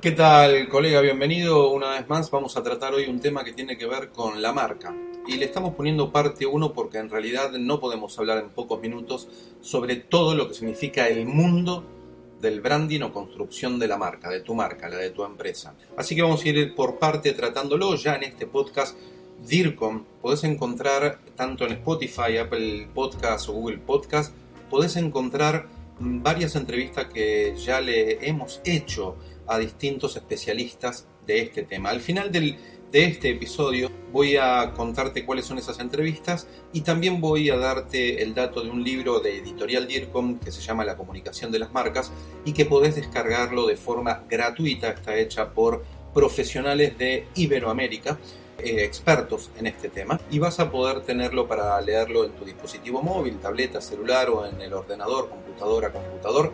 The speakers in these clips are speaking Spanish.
¿Qué tal, colega? Bienvenido una vez más. Vamos a tratar hoy un tema que tiene que ver con la marca. Y le estamos poniendo parte 1 porque en realidad no podemos hablar en pocos minutos sobre todo lo que significa el mundo del branding o construcción de la marca, de tu marca, la de tu empresa. Así que vamos a ir por parte tratándolo ya en este podcast. DIRCOM, podés encontrar tanto en Spotify, Apple Podcast o Google Podcast, podés encontrar varias entrevistas que ya le hemos hecho a distintos especialistas de este tema. Al final del, de este episodio voy a contarte cuáles son esas entrevistas y también voy a darte el dato de un libro de editorial DIRCOM que se llama La comunicación de las marcas y que podés descargarlo de forma gratuita, está hecha por profesionales de Iberoamérica. Eh, expertos en este tema y vas a poder tenerlo para leerlo en tu dispositivo móvil, tableta, celular o en el ordenador, computadora, computador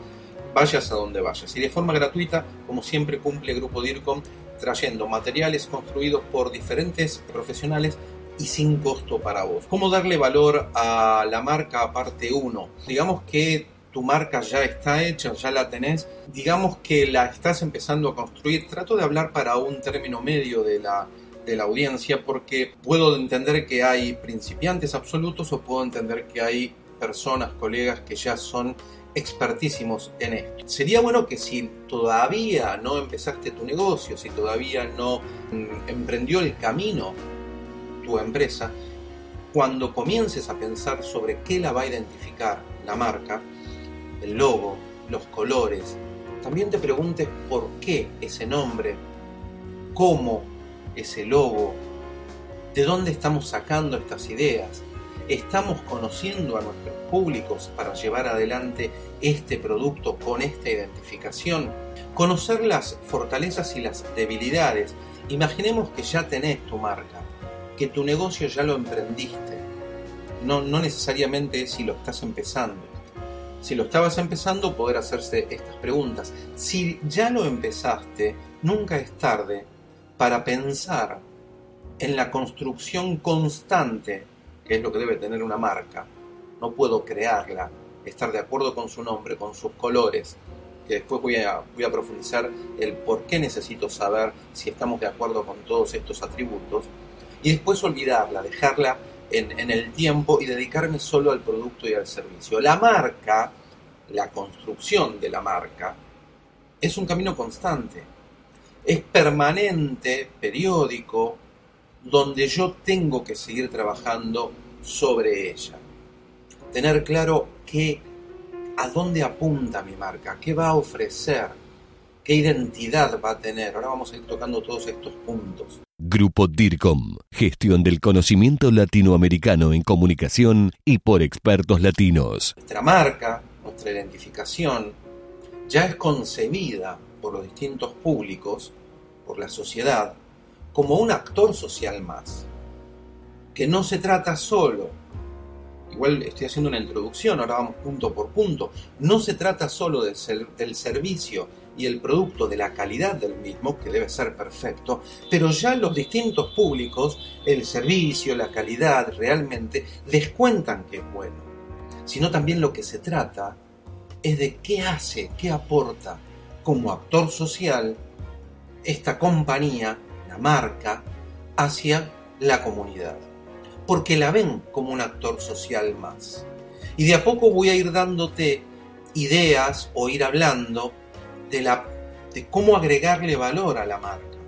vayas a donde vayas. Y de forma gratuita, como siempre cumple Grupo DIRCOM, trayendo materiales construidos por diferentes profesionales y sin costo para vos. ¿Cómo darle valor a la marca parte 1? Digamos que tu marca ya está hecha, ya la tenés, digamos que la estás empezando a construir. Trato de hablar para un término medio de la, de la audiencia porque puedo entender que hay principiantes absolutos o puedo entender que hay personas, colegas que ya son expertísimos en esto. Sería bueno que si todavía no empezaste tu negocio, si todavía no mm, emprendió el camino tu empresa, cuando comiences a pensar sobre qué la va a identificar la marca, el logo, los colores, también te preguntes por qué ese nombre, cómo ese logo, de dónde estamos sacando estas ideas, estamos conociendo a nuestros públicos para llevar adelante este producto con esta identificación. Conocer las fortalezas y las debilidades. Imaginemos que ya tenés tu marca, que tu negocio ya lo emprendiste. No, no necesariamente si lo estás empezando. Si lo estabas empezando, poder hacerse estas preguntas. Si ya lo empezaste, nunca es tarde para pensar en la construcción constante que es lo que debe tener una marca. No puedo crearla, estar de acuerdo con su nombre, con sus colores, que después voy a, voy a profundizar el por qué necesito saber si estamos de acuerdo con todos estos atributos, y después olvidarla, dejarla en, en el tiempo y dedicarme solo al producto y al servicio. La marca, la construcción de la marca, es un camino constante, es permanente, periódico, donde yo tengo que seguir trabajando sobre ella. Tener claro qué, a dónde apunta mi marca, qué va a ofrecer, qué identidad va a tener. Ahora vamos a ir tocando todos estos puntos. Grupo DIRCOM, gestión del conocimiento latinoamericano en comunicación y por expertos latinos. Nuestra marca, nuestra identificación, ya es concebida por los distintos públicos, por la sociedad, como un actor social más, que no se trata solo, igual estoy haciendo una introducción, ahora vamos punto por punto, no se trata solo del, servicio y el producto de la calidad del mismo, que debe ser perfecto, pero ya los distintos públicos, el servicio, la calidad realmente descuentan que es bueno, sino también lo que se trata es de qué hace, qué aporta como actor social esta compañía marca hacia la comunidad, porque la ven como un actor social más. Y de a poco voy a ir dándote ideas o ir hablando de, la, de cómo agregarle valor a la marca.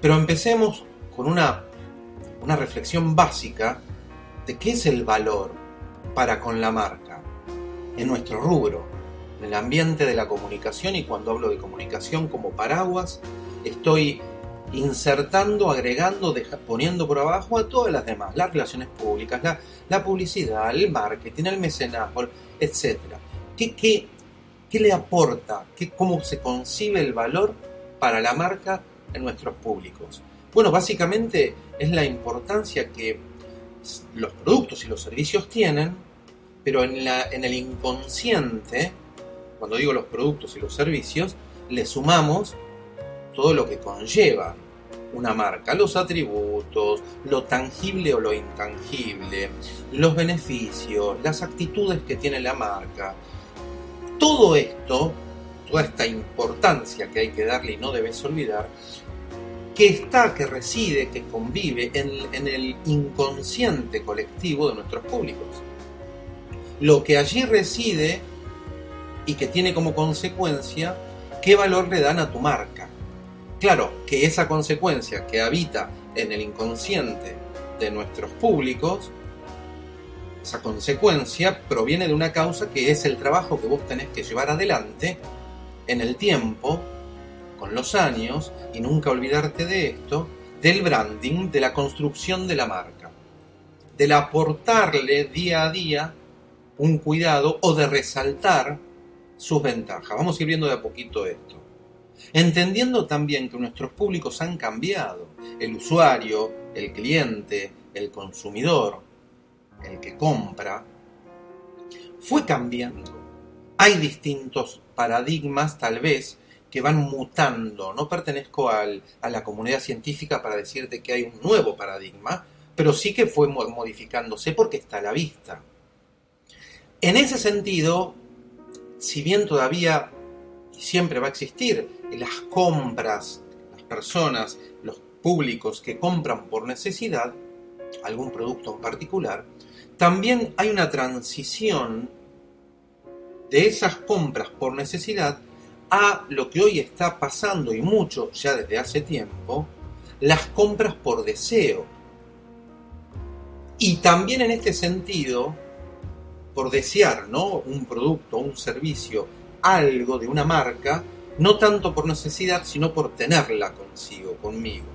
Pero empecemos con una, una reflexión básica de qué es el valor para con la marca en nuestro rubro, en el ambiente de la comunicación y cuando hablo de comunicación como paraguas, estoy insertando, agregando, poniendo por abajo a todas las demás, las relaciones públicas, la, publicidad, el marketing, el mecenazgo, etc. ¿Qué, qué, le aporta? ¿Qué, ¿Cómo se concibe el valor para la marca en nuestros públicos? Bueno, básicamente es la importancia que los productos y los servicios tienen, pero en, la, en el inconsciente, cuando digo los productos y los servicios, le sumamos todo lo que conlleva una marca, los atributos, lo tangible o lo intangible, los beneficios, las actitudes que tiene la marca. Todo esto toda esta importancia que hay que darle y no debes olvidar, que está, que reside, que convive en, el inconsciente colectivo de nuestros públicos. Lo que allí reside y que tiene como consecuencia qué valor le dan a tu marca. Claro, que esa consecuencia que habita en el inconsciente de nuestros públicos, esa consecuencia proviene de una causa que es el trabajo que vos tenés que llevar adelante en el tiempo, con los años, y nunca olvidarte de esto, del branding, de la construcción de la marca, del aportarle día a día un cuidado o de resaltar sus ventajas. Vamos a ir viendo de a poquito esto. Entendiendo también que nuestros públicos han cambiado. El usuario, el cliente, el consumidor, el que compra, fue cambiando. Hay distintos paradigmas tal vez que van mutando. No pertenezco al, a la comunidad científica para decirte que hay un nuevo paradigma, pero sí que fue modificándose porque está a la vista. En ese sentido, si bien todavía siempre va a existir las compras, las personas, los públicos que compran por necesidad algún producto en particular, también hay una transición de esas compras por necesidad a lo que hoy está pasando y mucho ya desde hace tiempo, las compras por deseo. Y también en este sentido, por desear ¿no? un producto, un servicio, algo de una marca, no tanto por necesidad, sino por tenerla consigo, conmigo.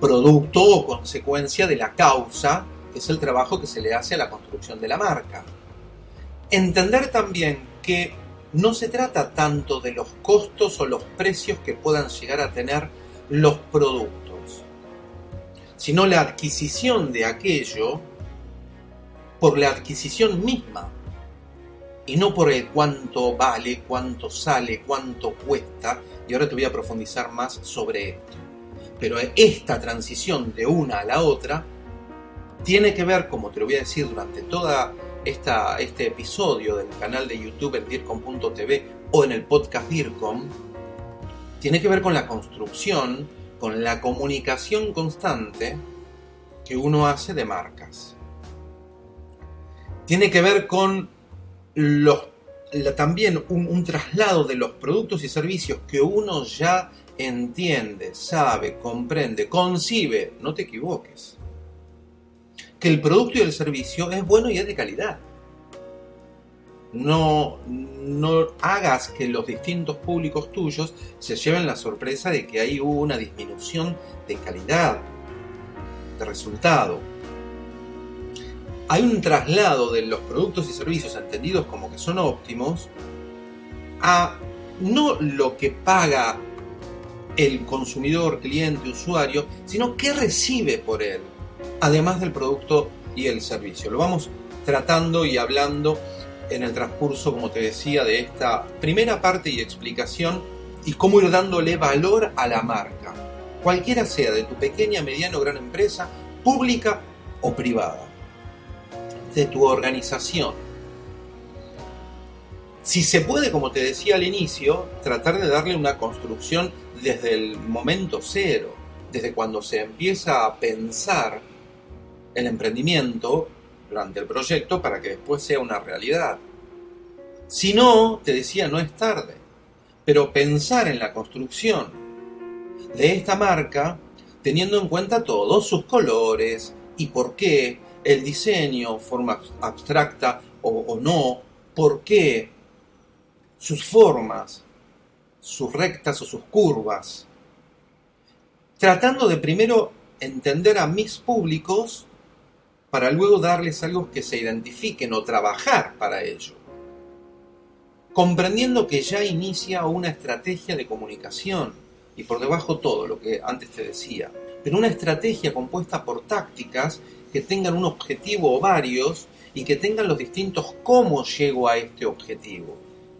Producto o consecuencia de la causa, que es el trabajo que se le hace a la construcción de la marca. Entender también que no se trata tanto de los costos o los precios que puedan llegar a tener los productos, sino la adquisición de aquello por la adquisición misma y no por el cuánto vale, cuánto sale, cuánto cuesta. Y ahora te voy a profundizar más sobre esto. Pero esta transición de una a la otra tiene que ver, como te lo voy a decir durante esta, este episodio del canal de YouTube en DIRCOM.tv o en el podcast DIRCOM, tiene que ver con la construcción, con la comunicación constante que uno hace de marcas tiene que ver con también un, traslado de los productos y servicios que uno ya entiende, sabe, comprende, concibe, no te equivoques. Que el producto y el servicio es bueno y es de calidad. No, no hagas que los distintos públicos tuyos se lleven la sorpresa de que ahí hubo una disminución de calidad, de resultado hay un traslado de los productos y servicios entendidos como que son óptimos a no lo que paga el consumidor, cliente, usuario, sino qué recibe por él, además del producto y el servicio. Lo vamos tratando y hablando en el transcurso, como te decía, de esta primera parte y explicación y cómo ir dándole valor a la marca, cualquiera sea de tu pequeña, mediana o gran empresa, pública o privada de tu organización. Si se puede, como te decía al inicio, tratar de darle una construcción desde el momento cero, desde cuando se empieza a pensar el emprendimiento durante el proyecto para que después sea una realidad. Si no, te decía, no es tarde, pero pensar en la construcción de esta marca teniendo en cuenta todos sus colores y por qué, el diseño, forma abstracta o, no, por qué, sus formas, sus rectas o sus curvas, tratando de primero entender a mis públicos para luego darles algo que se identifiquen o trabajar para ello. Comprendiendo que ya inicia una estrategia de comunicación y por debajo todo lo que antes te decía, pero una estrategia compuesta por tácticas que tengan un objetivo o varios y que tengan los distintos cómo llego a este objetivo,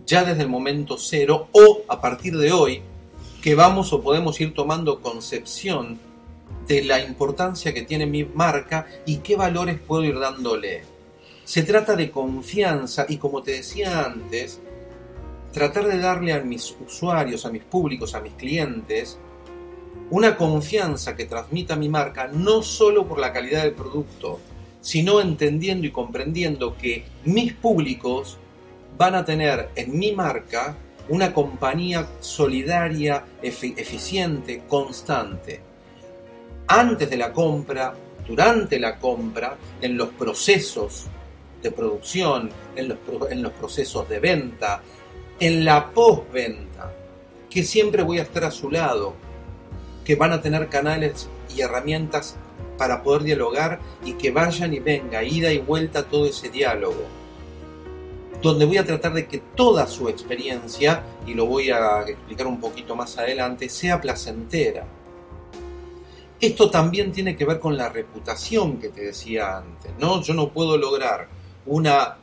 ya desde el momento cero o a partir de hoy, que vamos o podemos ir tomando concepción de la importancia que tiene mi marca y qué valores puedo ir dándole. Se trata de confianza y como te decía antes, tratar de darle a mis usuarios, a mis públicos, a mis clientes, una confianza que transmita mi marca, no solo por la calidad del producto, sino entendiendo y comprendiendo que mis públicos van a tener en mi marca una compañía solidaria, eficiente, constante. Antes de la compra, durante la compra, en los procesos de producción, en los, en los procesos de venta, en la postventa, que siempre voy a estar a su lado, que van a tener canales y herramientas para poder dialogar y que vayan y venga, ida y vuelta todo ese diálogo. Donde voy a tratar de que toda su experiencia, y lo voy a explicar un poquito más adelante, sea placentera. Esto también tiene que ver con la reputación que te decía antes, ¿no? Yo no puedo lograr una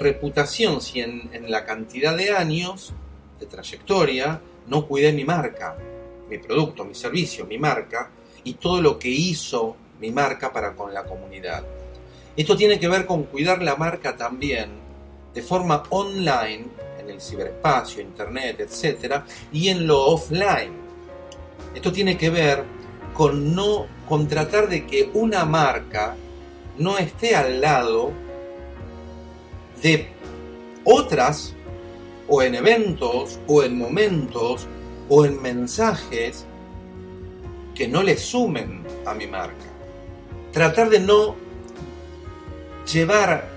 reputación si en, en la cantidad de años de trayectoria no cuidé mi marca, mi producto, mi servicio, mi marca y todo lo que hizo mi marca para con la comunidad. Esto tiene que ver con cuidar la marca también de forma online, en el ciberespacio, internet, etc., y en lo offline. Esto tiene que ver con no tratar de que una marca no esté al lado de otras o en eventos o en momentos o en mensajes que no le sumen a mi marca. Tratar de no llevar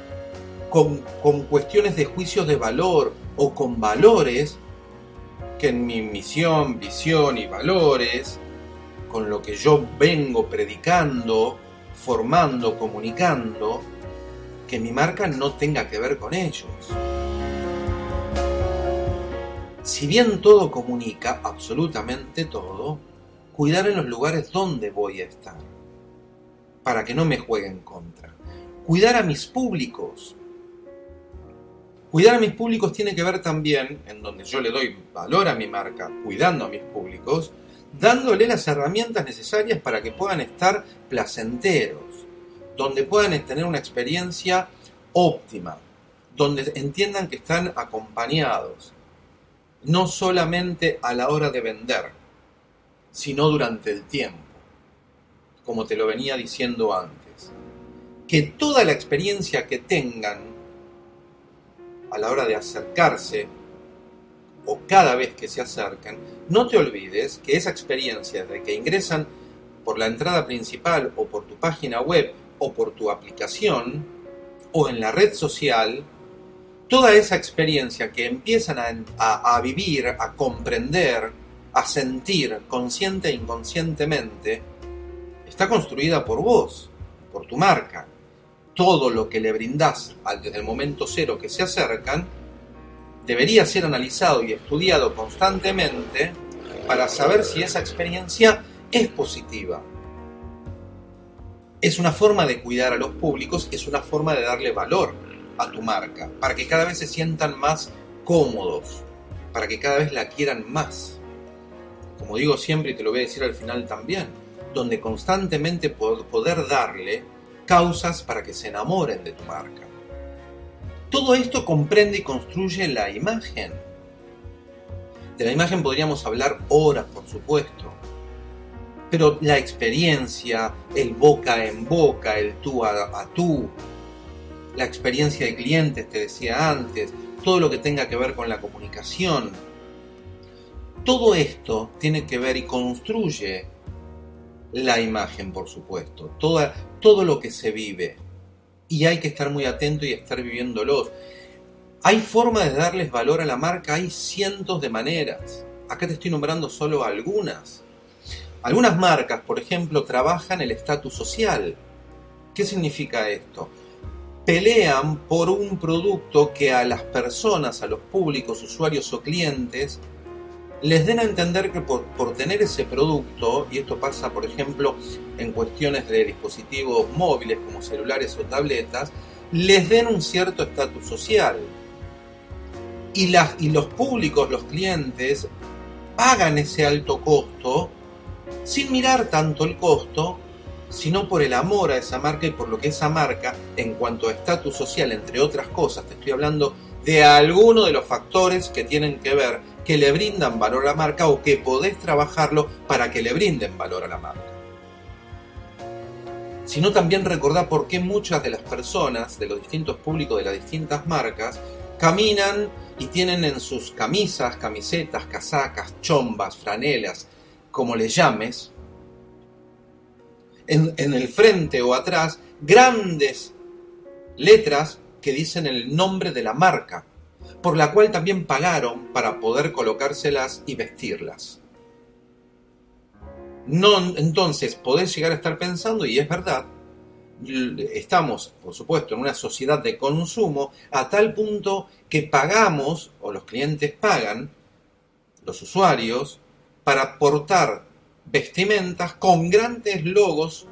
con, con cuestiones de juicios de valor o con valores que en mi misión, visión y valores, con lo que yo vengo predicando, formando, comunicando, que mi marca no tenga que ver con ellos. Si bien todo comunica, absolutamente todo, cuidar en los lugares donde voy a estar, para que no me jueguen contra. Cuidar a mis públicos. Cuidar a mis públicos tiene que ver también, en donde yo le doy valor a mi marca, cuidando a mis públicos, dándole las herramientas necesarias para que puedan estar placenteros, donde puedan tener una experiencia óptima, donde entiendan que están acompañados, no solamente a la hora de vender, sino durante el tiempo, como te lo venía diciendo antes. Que toda la experiencia que tengan a la hora de acercarse o cada vez que se acercan, no te olvides que esa experiencia de que ingresan por la entrada principal o por tu página web o por tu aplicación o en la red social, toda esa experiencia que empiezan a, vivir, a comprender, a sentir consciente e inconscientemente, está construida por vos, por tu marca. Todo lo que le brindás desde el momento cero que se acercan, debería ser analizado y estudiado constantemente para saber si esa experiencia es positiva es una forma de cuidar a los públicos, es una forma de darle valor a tu marca, para que cada vez se sientan más cómodos, para que cada vez la quieran más. Como digo siempre y te lo voy a decir al final también, donde constantemente poder darle causas para que se enamoren de tu marca. Todo esto comprende y construye la imagen. De la imagen podríamos hablar horas, por supuesto, pero la experiencia, el boca en boca, el tú a, tú, la experiencia de clientes, te decía antes, todo lo que tenga que ver con la comunicación, todo esto tiene que ver y construye la imagen, por supuesto, toda, todo lo que se vive. Y hay que estar muy atento y estar viviéndolos. Hay formas de darles valor a la marca, hay cientos de maneras. Acá te estoy nombrando solo algunas. Algunas marcas, por ejemplo, trabajan el estatus social. ¿Qué significa esto? Pelean por un producto que a las personas, a los públicos, usuarios o clientes, les den a entender que por, tener ese producto, y esto pasa por ejemplo en cuestiones de dispositivos móviles como celulares o tabletas, les den un cierto estatus social. Y, los públicos, los clientes, pagan ese alto costo sin mirar tanto el costo, sino por el amor a esa marca y por lo que esa marca, en cuanto a estatus social, entre otras cosas, te estoy hablando de alguno de los factores que tienen que ver que le brindan valor a la marca o que podés trabajarlo para que le brinden valor a la marca. Sino también recordar por qué muchas de las personas de los distintos públicos de las distintas marcas caminan y tienen en sus camisas, camisetas, casacas, chombas, franelas, como le llames, en, el frente o atrás, grandes letras que dicen el nombre de la marca, por la cual también pagaron para poder colocárselas y vestirlas. No, entonces podés llegar a estar pensando, y es verdad, estamos, por supuesto, en una sociedad de consumo a tal punto que pagamos, o los clientes pagan, los usuarios, para portar vestimentas con grandes logos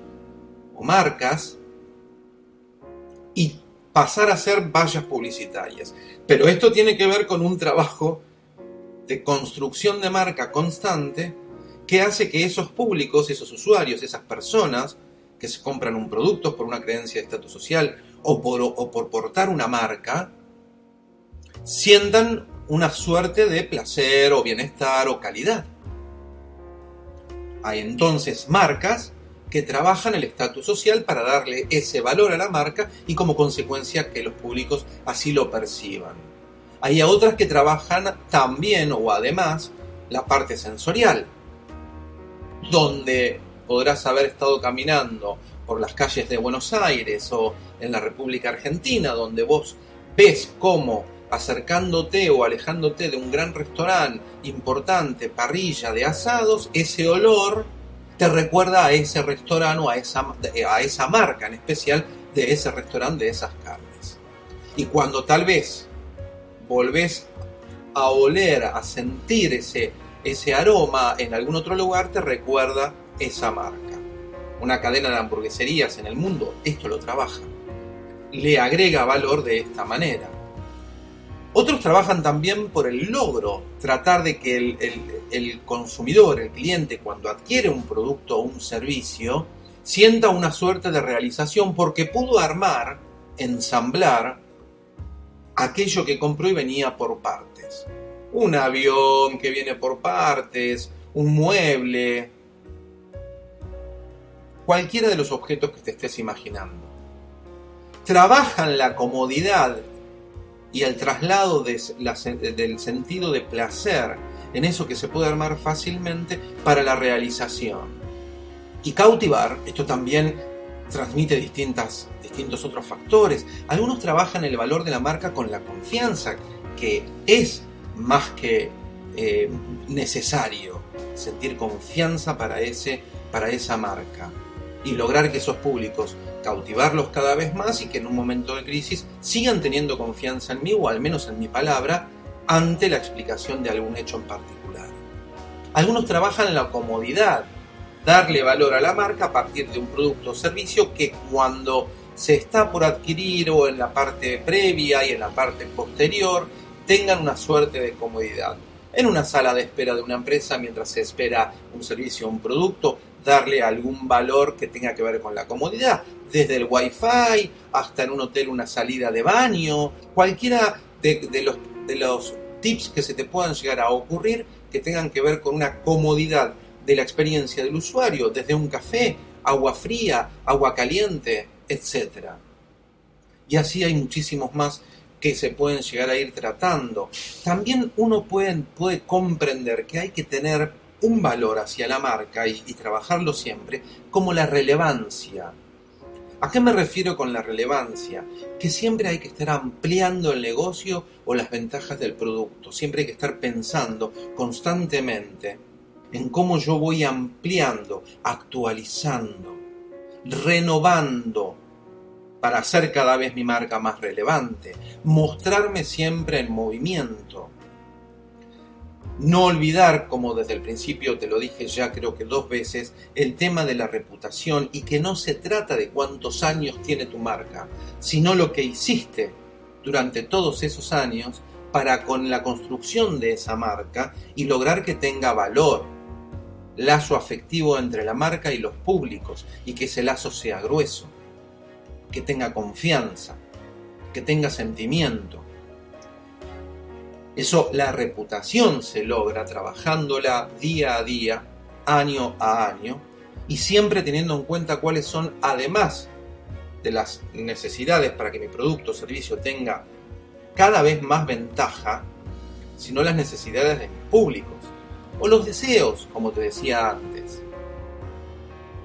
o marcas y pasar a ser vallas publicitarias. Pero esto tiene que ver con un trabajo de construcción de marca constante que hace que esos públicos, esos usuarios, esas personas que se compran un producto por una creencia de estatus social o por, o por portar una marca, sientan una suerte de placer o bienestar o calidad. Hay entonces marcas que trabajan el estatus social para darle ese valor a la marca y como consecuencia que los públicos así lo perciban. Hay otras que trabajan también o además la parte sensorial, donde podrás haber estado caminando por las calles de Buenos Aires o en la República Argentina, donde vos ves cómo acercándote o alejándote de un gran restaurante importante, parrilla de asados, ese olor te recuerda a ese restaurante o a esa, a esa marca en especial de ese restaurante, de esas carnes. Y cuando tal vez volvés a oler, a sentir ese, ese aroma en algún otro lugar, te recuerda esa marca. Una cadena de hamburgueserías en el mundo esto lo trabaja. Le agrega valor de esta manera. Otros trabajan también por el logro, tratar de que el, consumidor, el cliente, cuando adquiere un producto o un servicio, sienta una suerte de realización porque pudo armar, ensamblar aquello que compró y venía por partes. Un avión que viene por partes, un mueble, cualquiera de los objetos que te estés imaginando. Trabajan la comodidad y el traslado del sentido de placer en eso que se puede armar fácilmente para la realización. Y cautivar, esto también transmite distintas, distintos otros factores. Algunos trabajan el valor de la marca con la confianza, que es más que eh, necesario sentir confianza para, ese, para esa marca y lograr que esos públicos cautivarlos cada vez más y que en un momento de crisis sigan teniendo confianza en mí o al menos en mi palabra ante la explicación de algún hecho en particular. Algunos trabajan en la comodidad, darle valor a la marca a partir de un producto o servicio que cuando se está por adquirir o en la parte previa y en la parte posterior tengan una suerte de comodidad. En una sala de espera de una empresa mientras se espera un servicio o un producto, darle algún valor que tenga que ver con la comodidad, desde el wifi hasta en un hotel una salida de baño, cualquiera de, los, de los tips que se te puedan llegar a ocurrir que tengan que ver con una comodidad de la experiencia del usuario, desde un café, agua fría, agua caliente, etc. Y así hay muchísimos más que se pueden llegar a ir tratando. También uno puede, puede comprender que hay que tener un valor hacia la marca y, trabajarlo siempre como la relevancia. ¿A qué me refiero con la relevancia? Que siempre hay que estar ampliando el negocio o las ventajas del producto. Siempre hay que estar pensando constantemente en cómo yo voy ampliando, actualizando, renovando para hacer cada vez mi marca más relevante, mostrarme siempre en movimiento no olvidar, como desde el principio te lo dije ya creo que dos veces, el tema de la reputación y que no se trata de cuántos años tiene tu marca, sino lo que hiciste durante todos esos años para con la construcción de esa marca y lograr que tenga valor, lazo afectivo entre la marca y los públicos y que ese lazo sea grueso, que tenga confianza, que tenga sentimiento Eso, la reputación se logra trabajándola día a día, año a año, y siempre teniendo en cuenta cuáles son, además de las necesidades para que mi producto o servicio tenga cada vez más ventaja, sino las necesidades de mis públicos, o los deseos, como te decía antes.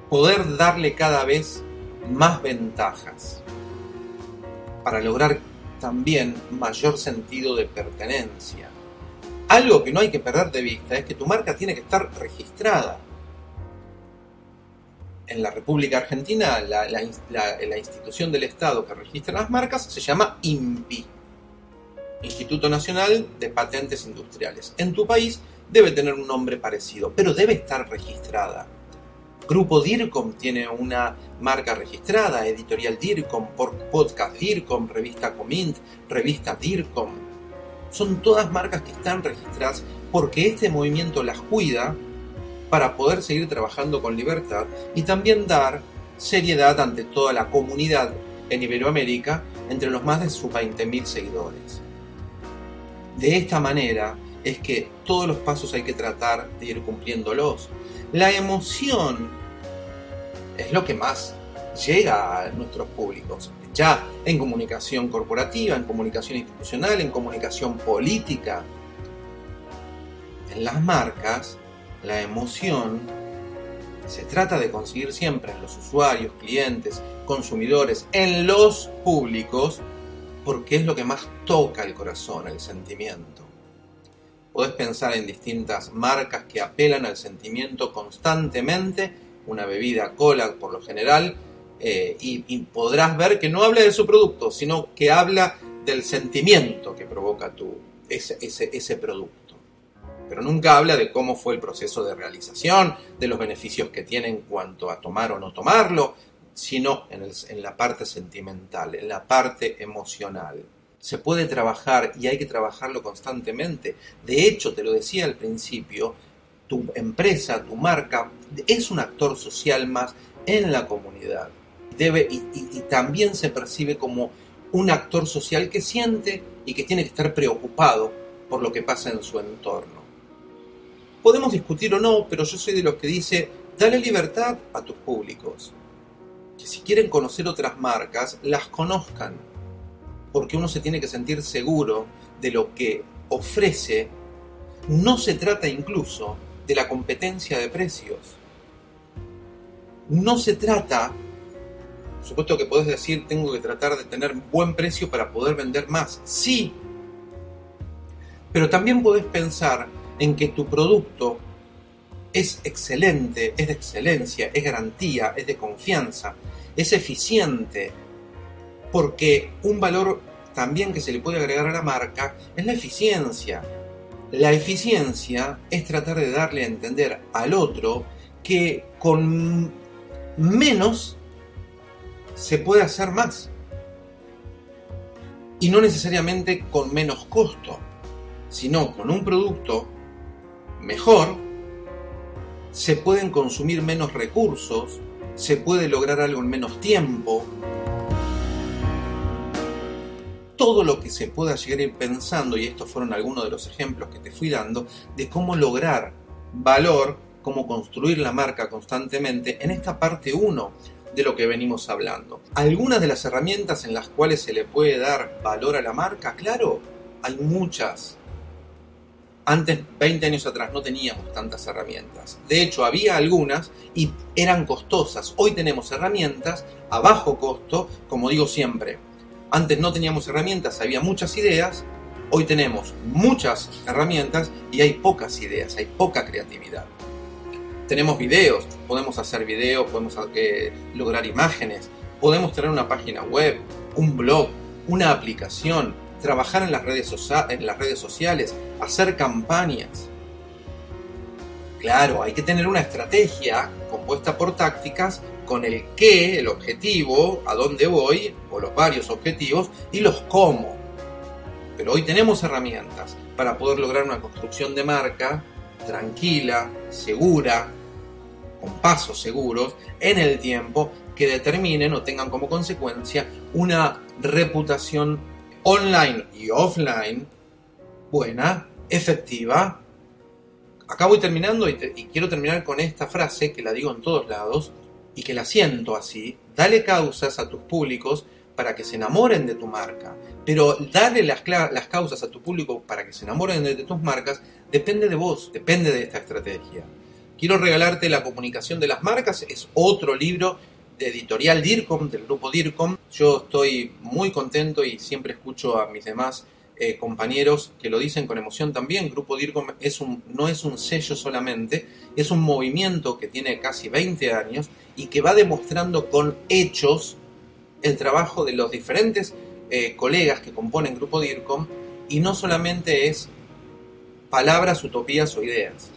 Poder darle cada vez más ventajas para lograr también mayor sentido de pertenencia. Algo que no hay que perder de vista es que tu marca tiene que estar registrada. En la República Argentina, la, institución del Estado que registra las marcas se llama INPI, Instituto Nacional de Patentes Industriales. En tu país debe tener un nombre parecido, pero debe estar registrada. Grupo DIRCOM tiene una marca registrada, Editorial DIRCOM, Podcast DIRCOM, Revista Comint, Revista DIRCOM. Son todas marcas que están registradas porque este movimiento las cuida para poder seguir trabajando con libertad y también dar seriedad ante toda la comunidad en Iberoamérica entre los más de sus 20.000 seguidores. De esta manera es que todos los pasos hay que tratar de ir cumpliéndolos la emoción es lo que más llega a nuestros públicos, ya en comunicación corporativa, en comunicación institucional, en comunicación política. En las marcas, la emoción se trata de conseguir siempre en los usuarios, clientes, consumidores, en los públicos, porque es lo que más toca el corazón, el sentimiento. Podés pensar en distintas marcas que apelan al sentimiento constantemente, una bebida cola por lo general, eh, y, podrás ver que no habla de su producto, sino que habla del sentimiento que provoca tu, ese, ese producto. Pero nunca habla de cómo fue el proceso de realización, de los beneficios que tiene en cuanto a tomar o no tomarlo, sino en, en la parte sentimental, en la parte emocional se puede trabajar y hay que trabajarlo constantemente. De hecho, te lo decía al principio, tu empresa, tu marca, es un actor social más en la comunidad. Debe, y, y también se percibe como un actor social que siente y que tiene que estar preocupado por lo que pasa en su entorno. Podemos discutir o no, pero yo soy de los que dice, dale libertad a tus públicos. Que si quieren conocer otras marcas, las conozcan porque uno se tiene que sentir seguro de lo que ofrece, no se trata incluso de la competencia de precios. No se trata, supuesto que podés decir, tengo que tratar de tener buen precio para poder vender más. Sí, pero también podés pensar en que tu producto es excelente, es de excelencia, es garantía, es de confianza, es eficiente, porque un valor también que se le puede agregar a la marca es la eficiencia. La eficiencia es tratar de darle a entender al otro que con menos se puede hacer más. Y no necesariamente con menos costo, sino con un producto mejor, se pueden consumir menos recursos, se puede lograr algo en menos tiempo, todo lo que se pueda llegar a ir pensando, y estos fueron algunos de los ejemplos que te fui dando, de cómo lograr valor, cómo construir la marca constantemente en esta parte 1 de lo que venimos hablando. Algunas de las herramientas en las cuales se le puede dar valor a la marca, claro, hay muchas. Antes, 20 años atrás, no teníamos tantas herramientas. De hecho, había algunas y eran costosas. Hoy tenemos herramientas a bajo costo, como digo siempre, antes no teníamos herramientas, había muchas ideas, hoy tenemos muchas herramientas y hay pocas ideas, hay poca creatividad. Tenemos videos, podemos hacer videos, podemos eh, lograr imágenes, podemos tener una página web, un blog, una aplicación, trabajar en las redes, en las redes sociales, hacer campañas. Claro, hay que tener una estrategia compuesta por tácticas con el qué, el objetivo, a dónde voy, o los varios objetivos, y los cómo. Pero hoy tenemos herramientas para poder lograr una construcción de marca tranquila, segura, con pasos seguros, en el tiempo, que determinen o tengan como consecuencia una reputación online y offline buena, efectiva. Acá voy terminando y, quiero terminar con esta frase que la digo en todos lados y que la siento así. Dale causas a tus públicos para que se enamoren de tu marca. Pero darle las, las causas a tu público para que se enamoren de, tus marcas depende de vos, depende de esta estrategia. Quiero regalarte La comunicación de las marcas, es otro libro de editorial DIRCOM, del grupo DIRCOM. Yo estoy muy contento y siempre escucho a mis demás eh, compañeros que lo dicen con emoción también. Grupo DIRCOM es un, no es un sello solamente, es un movimiento que tiene casi 20 años y que va demostrando con hechos el trabajo de los diferentes eh, colegas que componen Grupo DIRCOM y no solamente es palabras, utopías o ideas,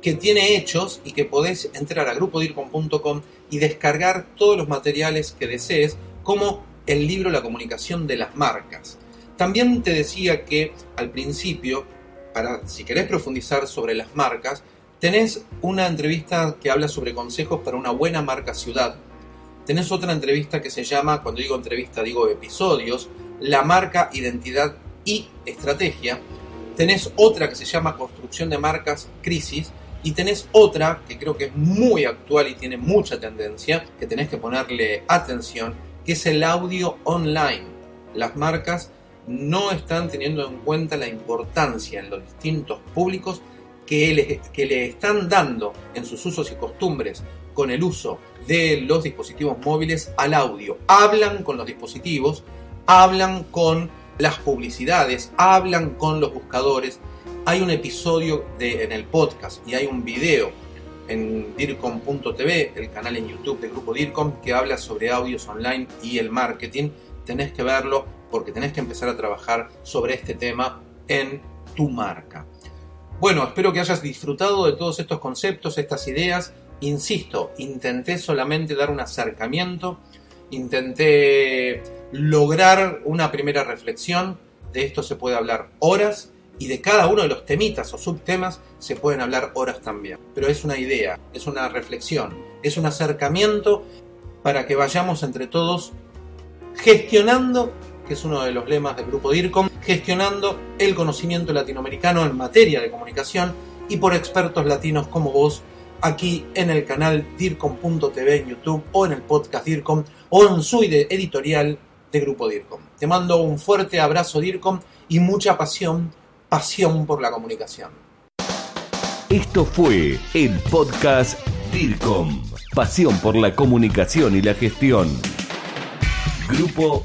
que tiene hechos y que podés entrar a grupodircom.com y descargar todos los materiales que desees, como el libro La comunicación de las marcas. También te decía que al principio, para si querés profundizar sobre las marcas, tenés una entrevista que habla sobre consejos para una buena marca ciudad, tenés otra entrevista que se llama, cuando digo entrevista digo episodios, la marca, identidad y estrategia. Tenés otra que se llama construcción de marcas, crisis. Y tenés otra que creo que es muy actual y tiene mucha tendencia, que tenés que ponerle atención, que es el audio online. Las marcas no están teniendo en cuenta la importancia en los distintos públicos que le, que le están dando en sus usos y costumbres con el uso de los dispositivos móviles al audio. Hablan con los dispositivos, hablan con las publicidades, hablan con los buscadores. Hay un episodio en el podcast y hay un video en dircom.tv, el canal en YouTube del grupo Dircom, que habla sobre audios online y el marketing. Tenés que verlo porque tenés que empezar a trabajar sobre este tema en tu marca. Bueno, espero que hayas disfrutado de todos estos conceptos, estas ideas Insisto, intenté solamente dar un acercamiento, intenté lograr una primera reflexión, de esto se puede hablar horas y de cada uno de los temitas o subtemas se pueden hablar horas también. Pero es una idea, es una reflexión, es un acercamiento para que vayamos entre todos gestionando, que es uno de los lemas del grupo DIRCOM, gestionando el conocimiento latinoamericano en materia de comunicación y por expertos latinos como vos aquí en el canal DIRCOM.tv en YouTube o en el podcast DIRCOM o en su editorial de Grupo DIRCOM. Te mando un fuerte abrazo DIRCOM y mucha pasión, pasión por la comunicación. Esto fue el podcast DIRCOM, pasión por la comunicación y la gestión. Grupo